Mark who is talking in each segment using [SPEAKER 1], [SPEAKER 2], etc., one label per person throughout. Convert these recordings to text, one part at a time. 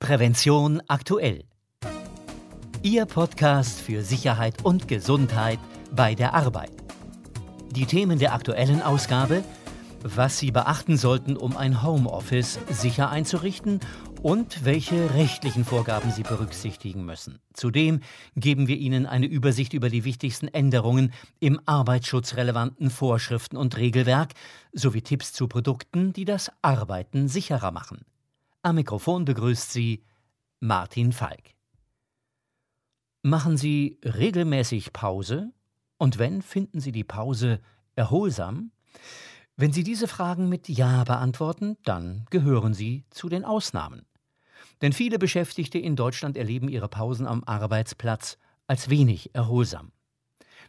[SPEAKER 1] Prävention aktuell. Ihr Podcast für Sicherheit und Gesundheit bei der Arbeit. Die Themen der aktuellen Ausgabe, was Sie beachten sollten, um ein Homeoffice sicher einzurichten und welche rechtlichen Vorgaben Sie berücksichtigen müssen. Zudem geben wir Ihnen eine Übersicht über die wichtigsten Änderungen im arbeitsschutzrelevanten Vorschriften und Regelwerk sowie Tipps zu Produkten, die das Arbeiten sicherer machen. Am Mikrofon begrüßt Sie Martin Falk. Machen Sie regelmäßig Pause? Und wenn, finden Sie die Pause erholsam? Wenn Sie diese Fragen mit Ja beantworten, dann gehören Sie zu den Ausnahmen. Denn viele Beschäftigte in Deutschland erleben ihre Pausen am Arbeitsplatz als wenig erholsam.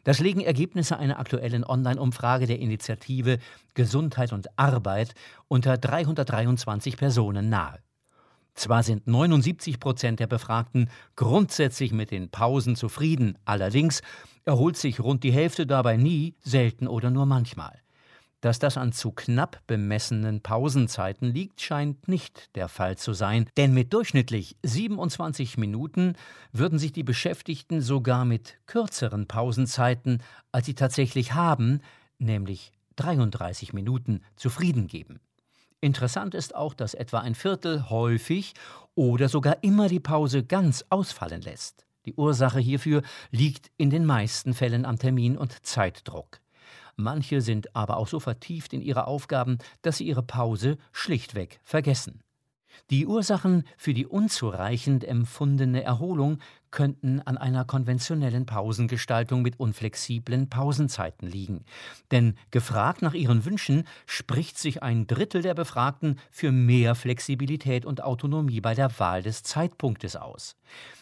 [SPEAKER 1] Das legen Ergebnisse einer aktuellen Online-Umfrage der Initiative Gesundheit und Arbeit unter 323 Personen nahe. Zwar sind 79 Prozent der Befragten grundsätzlich mit den Pausen zufrieden, allerdings erholt sich rund die Hälfte dabei nie, selten oder nur manchmal. Dass das an zu knapp bemessenen Pausenzeiten liegt, scheint nicht der Fall zu sein, denn mit durchschnittlich 27 Minuten würden sich die Beschäftigten sogar mit kürzeren Pausenzeiten, als sie tatsächlich haben, nämlich 33 Minuten, zufrieden geben. Interessant ist auch, dass etwa ein Viertel häufig oder sogar immer die Pause ganz ausfallen lässt. Die Ursache hierfür liegt in den meisten Fällen am Termin- und Zeitdruck. Manche sind aber auch so vertieft in ihre Aufgaben, dass sie ihre Pause schlichtweg vergessen. Die Ursachen für die unzureichend empfundene Erholung könnten an einer konventionellen Pausengestaltung mit unflexiblen Pausenzeiten liegen. Denn gefragt nach ihren Wünschen spricht sich ein Drittel der Befragten für mehr Flexibilität und Autonomie bei der Wahl des Zeitpunktes aus.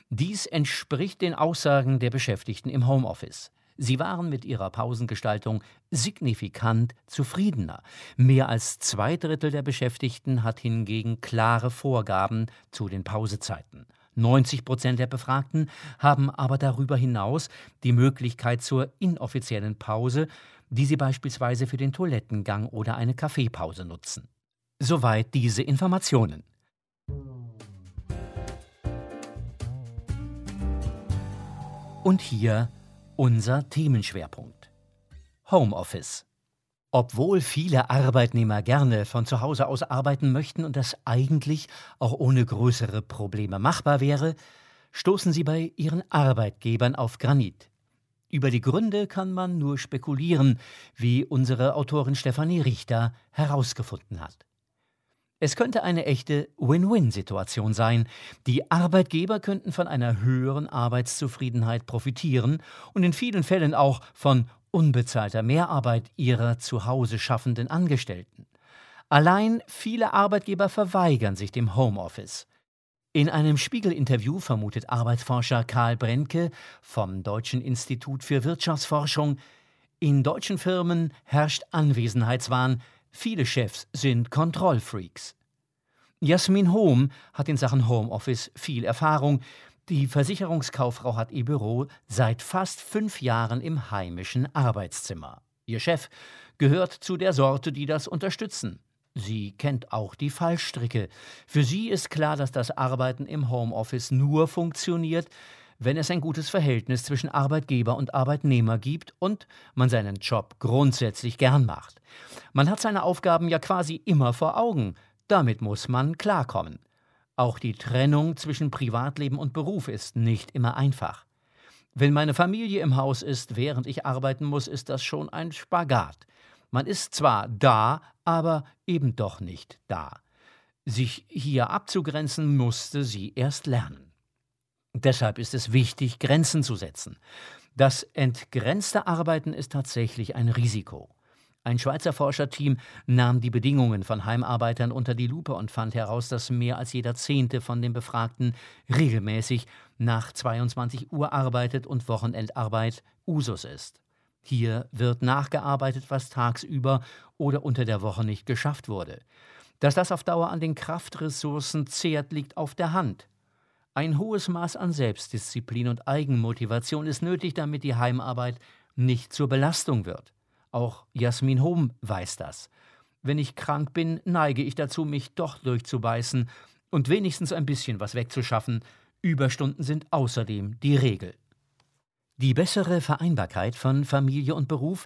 [SPEAKER 1] Dies entspricht den Aussagen der Beschäftigten im Homeoffice. Sie waren mit ihrer Pausengestaltung signifikant zufriedener. Mehr als zwei Drittel der Beschäftigten hat hingegen klare Vorgaben zu den Pausezeiten. 90 Prozent der Befragten haben aber darüber hinaus die Möglichkeit zur inoffiziellen Pause, die sie beispielsweise für den Toilettengang oder eine Kaffeepause nutzen. Soweit diese Informationen. Und hier unser Themenschwerpunkt. Homeoffice. Obwohl viele Arbeitnehmer gerne von zu Hause aus arbeiten möchten und das eigentlich auch ohne größere Probleme machbar wäre, stoßen sie bei ihren Arbeitgebern auf Granit. Über die Gründe kann man nur spekulieren, wie unsere Autorin Stefanie Richter herausgefunden hat. Es könnte eine echte Win-Win-Situation sein. Die Arbeitgeber könnten von einer höheren Arbeitszufriedenheit profitieren und in vielen Fällen auch von unbezahlter Mehrarbeit ihrer zu Hause schaffenden Angestellten. Allein viele Arbeitgeber verweigern sich dem Homeoffice. In einem Spiegel-Interview vermutet Arbeitsforscher Karl Brenke vom Deutschen Institut für Wirtschaftsforschung, in deutschen Firmen herrscht Anwesenheitswahn, Viele Chefs sind Kontrollfreaks. Jasmin Hohm hat in Sachen Homeoffice viel Erfahrung. Die Versicherungskauffrau hat ihr Büro seit fast fünf Jahren im heimischen Arbeitszimmer. Ihr Chef gehört zu der Sorte, die das unterstützen. Sie kennt auch die Fallstricke. Für sie ist klar, dass das Arbeiten im Homeoffice nur funktioniert, wenn es ein gutes Verhältnis zwischen Arbeitgeber und Arbeitnehmer gibt und man seinen Job grundsätzlich gern macht. Man hat seine Aufgaben ja quasi immer vor Augen. Damit muss man klarkommen. Auch die Trennung zwischen Privatleben und Beruf ist nicht immer einfach. Wenn meine Familie im Haus ist, während ich arbeiten muss, ist das schon ein Spagat. Man ist zwar da, aber eben doch nicht da. Sich hier abzugrenzen musste sie erst lernen. Deshalb ist es wichtig, Grenzen zu setzen. Das entgrenzte Arbeiten ist tatsächlich ein Risiko. Ein Schweizer Forscherteam nahm die Bedingungen von Heimarbeitern unter die Lupe und fand heraus, dass mehr als jeder Zehnte von den Befragten regelmäßig nach 22 Uhr arbeitet und Wochenendarbeit Usus ist. Hier wird nachgearbeitet, was tagsüber oder unter der Woche nicht geschafft wurde. Dass das auf Dauer an den Kraftressourcen zehrt, liegt auf der Hand. Ein hohes Maß an Selbstdisziplin und Eigenmotivation ist nötig, damit die Heimarbeit nicht zur Belastung wird. Auch Jasmin Hom weiß das. Wenn ich krank bin, neige ich dazu, mich doch durchzubeißen. und wenigstens ein bisschen was wegzuschaffen. Überstunden sind außerdem die Regel. Die bessere Vereinbarkeit von Familie und Beruf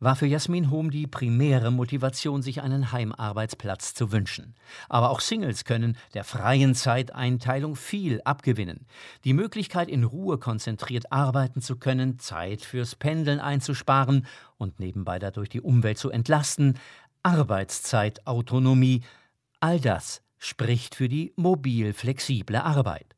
[SPEAKER 1] war für Jasmin Hohm die primäre Motivation, sich einen Heimarbeitsplatz zu wünschen. Aber auch Singles können der freien Zeiteinteilung viel abgewinnen. Die Möglichkeit, in Ruhe konzentriert arbeiten zu können, Zeit fürs Pendeln einzusparen und nebenbei dadurch die Umwelt zu entlasten, Arbeitszeitautonomie, all das spricht für die mobil flexible Arbeit.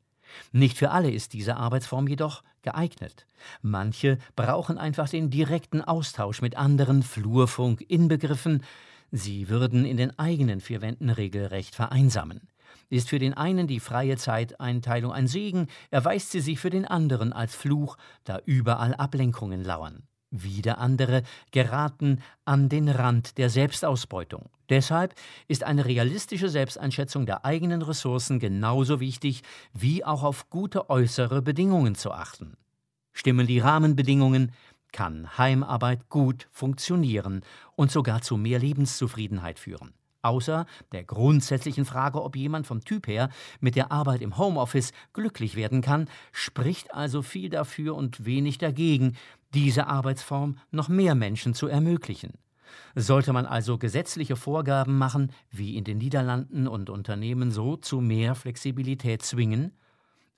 [SPEAKER 1] Nicht für alle ist diese Arbeitsform jedoch geeignet. Manche brauchen einfach den direkten Austausch mit anderen, Flurfunk inbegriffen. Sie würden in den eigenen vier Wänden regelrecht vereinsamen. Ist für den einen die freie Zeiteinteilung ein Segen, erweist sie sich für den anderen als Fluch, da überall Ablenkungen lauern. Wieder andere geraten an den Rand der Selbstausbeutung. Deshalb ist eine realistische Selbsteinschätzung der eigenen Ressourcen genauso wichtig, wie auch auf gute äußere Bedingungen zu achten. Stimmen die Rahmenbedingungen, kann Heimarbeit gut funktionieren und sogar zu mehr Lebenszufriedenheit führen. Außer der grundsätzlichen Frage, ob jemand vom Typ her mit der Arbeit im Homeoffice glücklich werden kann, spricht also viel dafür und wenig dagegen, diese Arbeitsform noch mehr Menschen zu ermöglichen. Sollte man also gesetzliche Vorgaben machen, wie in den Niederlanden und Unternehmen so zu mehr Flexibilität zwingen?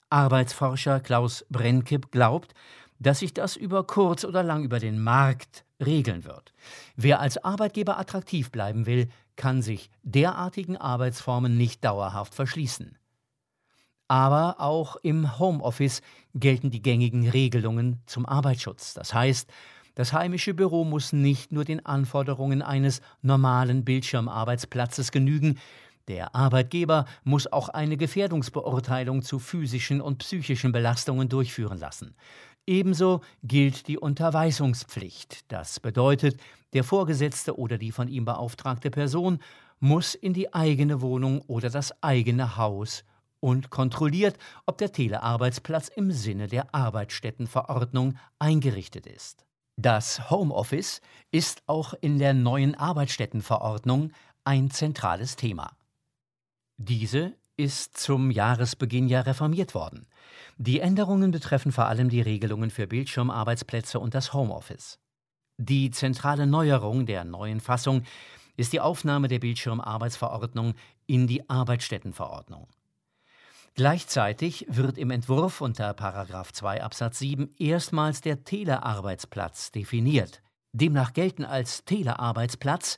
[SPEAKER 1] Arbeitsforscher Klaus Brennkipp glaubt, dass sich das über kurz oder lang über den Markt regeln wird. Wer als Arbeitgeber attraktiv bleiben will, kann sich derartigen Arbeitsformen nicht dauerhaft verschließen. Aber auch im Homeoffice gelten die gängigen Regelungen zum Arbeitsschutz. Das heißt, das heimische Büro muss nicht nur den Anforderungen eines normalen Bildschirmarbeitsplatzes genügen, der Arbeitgeber muss auch eine Gefährdungsbeurteilung zu physischen und psychischen Belastungen durchführen lassen. Ebenso gilt die Unterweisungspflicht. Das bedeutet, der Vorgesetzte oder die von ihm beauftragte Person muss in die eigene Wohnung oder das eigene Haus und kontrolliert, ob der Telearbeitsplatz im Sinne der Arbeitsstättenverordnung eingerichtet ist. Das Homeoffice ist auch in der neuen Arbeitsstättenverordnung ein zentrales Thema. Diese ist zum Jahresbeginn ja reformiert worden. Die Änderungen betreffen vor allem die Regelungen für Bildschirmarbeitsplätze und das Homeoffice. Die zentrale Neuerung der neuen Fassung ist die Aufnahme der Bildschirmarbeitsverordnung in die Arbeitsstättenverordnung. Gleichzeitig wird im Entwurf unter 2 Absatz 7 erstmals der Telearbeitsplatz definiert. Demnach gelten als Telearbeitsplatz,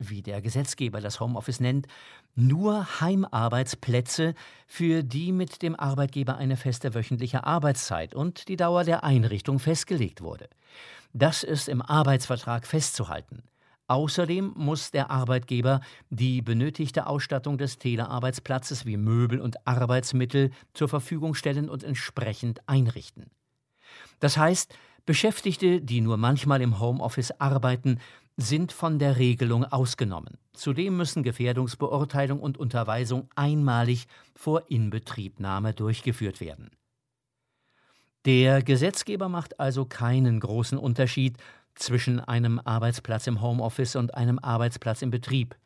[SPEAKER 1] wie der Gesetzgeber das Homeoffice nennt, nur Heimarbeitsplätze, für die mit dem Arbeitgeber eine feste wöchentliche Arbeitszeit und die Dauer der Einrichtung festgelegt wurde. Das ist im Arbeitsvertrag festzuhalten. Außerdem muss der Arbeitgeber die benötigte Ausstattung des Telearbeitsplatzes wie Möbel und Arbeitsmittel zur Verfügung stellen und entsprechend einrichten. Das heißt, Beschäftigte, die nur manchmal im Homeoffice arbeiten, sind von der Regelung ausgenommen. Zudem müssen Gefährdungsbeurteilung und Unterweisung einmalig vor Inbetriebnahme durchgeführt werden. Der Gesetzgeber macht also keinen großen Unterschied zwischen einem Arbeitsplatz im Homeoffice und einem Arbeitsplatz im Betrieb.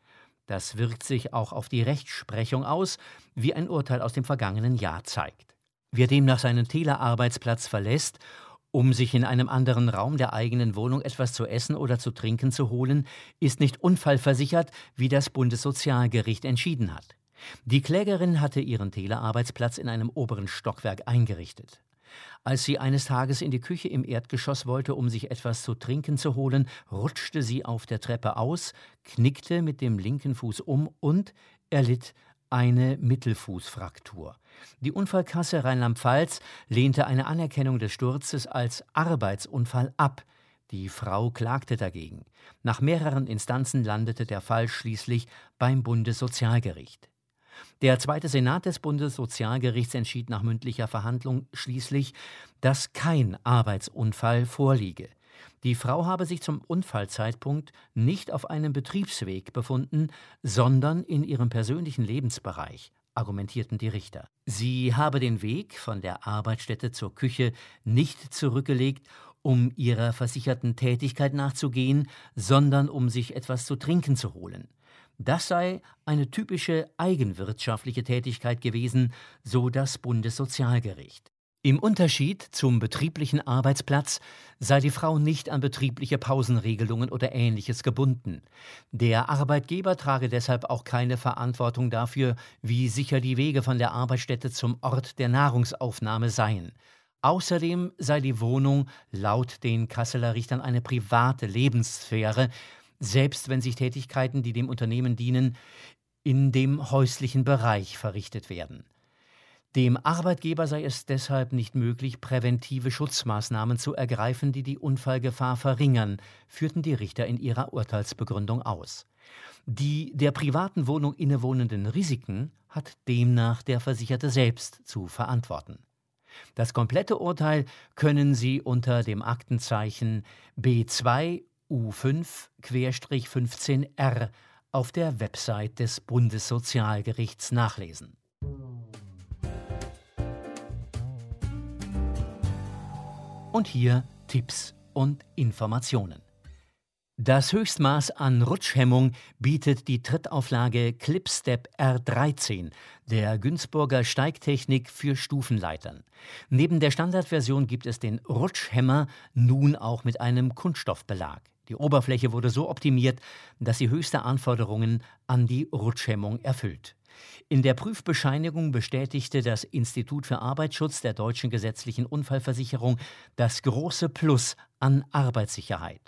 [SPEAKER 1] Das wirkt sich auch auf die Rechtsprechung aus, wie ein Urteil aus dem vergangenen Jahr zeigt. Wer demnach seinen Telearbeitsplatz verlässt, um sich in einem anderen Raum der eigenen Wohnung etwas zu essen oder zu trinken zu holen, ist nicht unfallversichert, wie das Bundessozialgericht entschieden hat. Die Klägerin hatte ihren Telearbeitsplatz in einem oberen Stockwerk eingerichtet. Als sie eines Tages in die Küche im Erdgeschoss wollte, um sich etwas zu trinken zu holen, rutschte sie auf der Treppe aus, knickte mit dem linken Fuß um und erlitt eine Mittelfußfraktur. Die Unfallkasse Rheinland-Pfalz lehnte eine Anerkennung des Sturzes als Arbeitsunfall ab. Die Frau klagte dagegen. Nach mehreren Instanzen landete der Fall schließlich beim Bundessozialgericht. Der zweite Senat des Bundessozialgerichts entschied nach mündlicher Verhandlung schließlich, dass kein Arbeitsunfall vorliege. Die Frau habe sich zum Unfallzeitpunkt nicht auf einem Betriebsweg befunden, sondern in ihrem persönlichen Lebensbereich, argumentierten die Richter. Sie habe den Weg von der Arbeitsstätte zur Küche nicht zurückgelegt, um ihrer versicherten Tätigkeit nachzugehen, sondern um sich etwas zu trinken zu holen. Das sei eine typische eigenwirtschaftliche Tätigkeit gewesen, so das Bundessozialgericht. Im Unterschied zum betrieblichen Arbeitsplatz sei die Frau nicht an betriebliche Pausenregelungen oder ähnliches gebunden. Der Arbeitgeber trage deshalb auch keine Verantwortung dafür, wie sicher die Wege von der Arbeitsstätte zum Ort der Nahrungsaufnahme seien. Außerdem sei die Wohnung laut den Kasseler Richtern eine private Lebenssphäre, selbst wenn sich Tätigkeiten, die dem Unternehmen dienen, in dem häuslichen Bereich verrichtet werden. Dem Arbeitgeber sei es deshalb nicht möglich, präventive Schutzmaßnahmen zu ergreifen, die die Unfallgefahr verringern, führten die Richter in ihrer Urteilsbegründung aus. Die der privaten Wohnung innewohnenden Risiken hat demnach der Versicherte selbst zu verantworten. Das komplette Urteil können Sie unter dem Aktenzeichen B2 U5-15R auf der Website des Bundessozialgerichts nachlesen. Und hier Tipps und Informationen. Das Höchstmaß an Rutschhemmung bietet die Trittauflage Clipstep R13 der Günzburger Steigtechnik für Stufenleitern. Neben der Standardversion gibt es den Rutschhemmer nun auch mit einem Kunststoffbelag. Die Oberfläche wurde so optimiert, dass sie höchste Anforderungen an die Rutschhemmung erfüllt. In der Prüfbescheinigung bestätigte das Institut für Arbeitsschutz der deutschen gesetzlichen Unfallversicherung das große Plus an Arbeitssicherheit.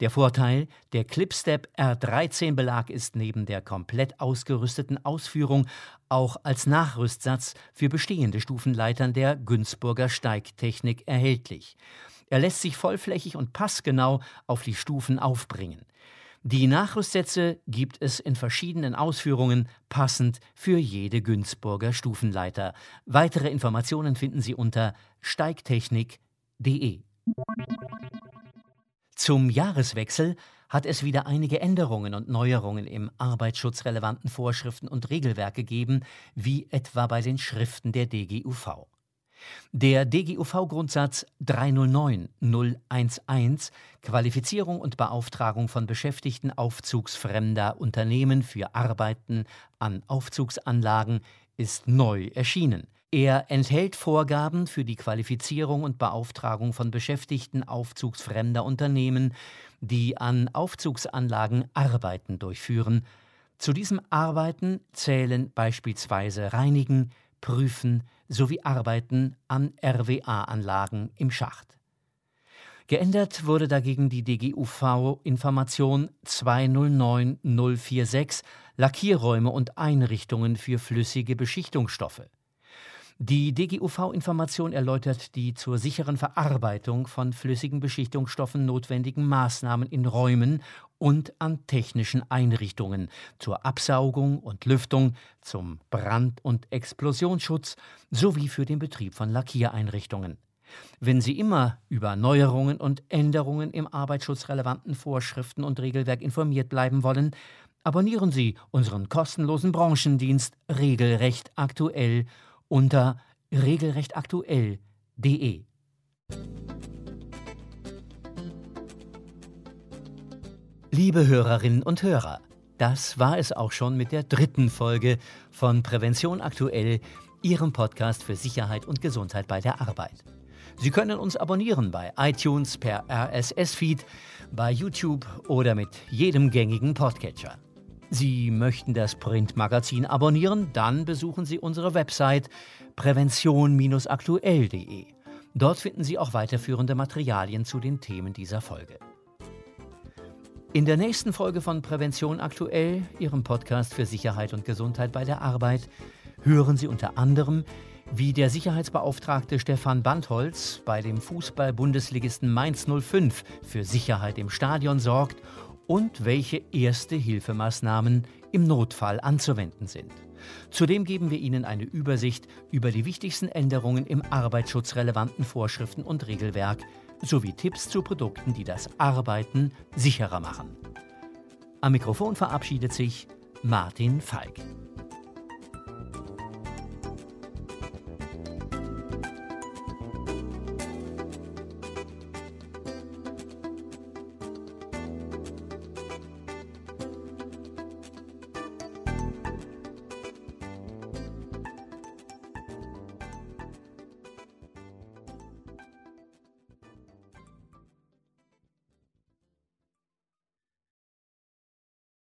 [SPEAKER 1] Der Vorteil, der Clipstep R13 Belag ist neben der komplett ausgerüsteten Ausführung auch als Nachrüstsatz für bestehende Stufenleitern der Günzburger Steigtechnik erhältlich. Er lässt sich vollflächig und passgenau auf die Stufen aufbringen. Die Nachrüstsätze gibt es in verschiedenen Ausführungen, passend für jede Günzburger Stufenleiter. Weitere Informationen finden Sie unter steigtechnik.de. Zum Jahreswechsel hat es wieder einige Änderungen und Neuerungen im arbeitsschutzrelevanten Vorschriften und Regelwerk gegeben, wie etwa bei den Schriften der DGUV. Der DGUV-Grundsatz 309011 Qualifizierung und Beauftragung von Beschäftigten aufzugsfremder Unternehmen für Arbeiten an Aufzugsanlagen ist neu erschienen. Er enthält Vorgaben für die Qualifizierung und Beauftragung von Beschäftigten aufzugsfremder Unternehmen, die an Aufzugsanlagen Arbeiten durchführen. Zu diesem Arbeiten zählen beispielsweise Reinigen, Prüfen, sowie Arbeiten an RWA-Anlagen im Schacht. Geändert wurde dagegen die DGUV-Information 209046 Lackierräume und Einrichtungen für flüssige Beschichtungsstoffe. Die DGUV-Information erläutert die zur sicheren Verarbeitung von flüssigen Beschichtungsstoffen notwendigen Maßnahmen in Räumen und an technischen Einrichtungen zur Absaugung und Lüftung, zum Brand- und Explosionsschutz sowie für den Betrieb von Lackiereinrichtungen. Wenn Sie immer über Neuerungen und Änderungen im arbeitsschutzrelevanten Vorschriften und Regelwerk informiert bleiben wollen, abonnieren Sie unseren kostenlosen Branchendienst Regelrecht aktuell unter regelrechtaktuell.de. Liebe Hörerinnen und Hörer, das war es auch schon mit der dritten Folge von Prävention aktuell, Ihrem Podcast für Sicherheit und Gesundheit bei der Arbeit. Sie können uns abonnieren bei iTunes per RSS-Feed, bei YouTube oder mit jedem gängigen Podcatcher. Sie möchten das Printmagazin abonnieren? Dann besuchen Sie unsere Website prävention-aktuell.de. Dort finden Sie auch weiterführende Materialien zu den Themen dieser Folge. In der nächsten Folge von Prävention aktuell, Ihrem Podcast für Sicherheit und Gesundheit bei der Arbeit, hören Sie unter anderem, wie der Sicherheitsbeauftragte Stefan Bandholz bei dem Fußball-Bundesligisten Mainz 05 für Sicherheit im Stadion sorgt und welche Erste-Hilfemaßnahmen im Notfall anzuwenden sind. Zudem geben wir Ihnen eine Übersicht über die wichtigsten Änderungen im arbeitsschutzrelevanten Vorschriften und Regelwerk sowie Tipps zu Produkten, die das Arbeiten sicherer machen. Am Mikrofon verabschiedet sich Martin Falk.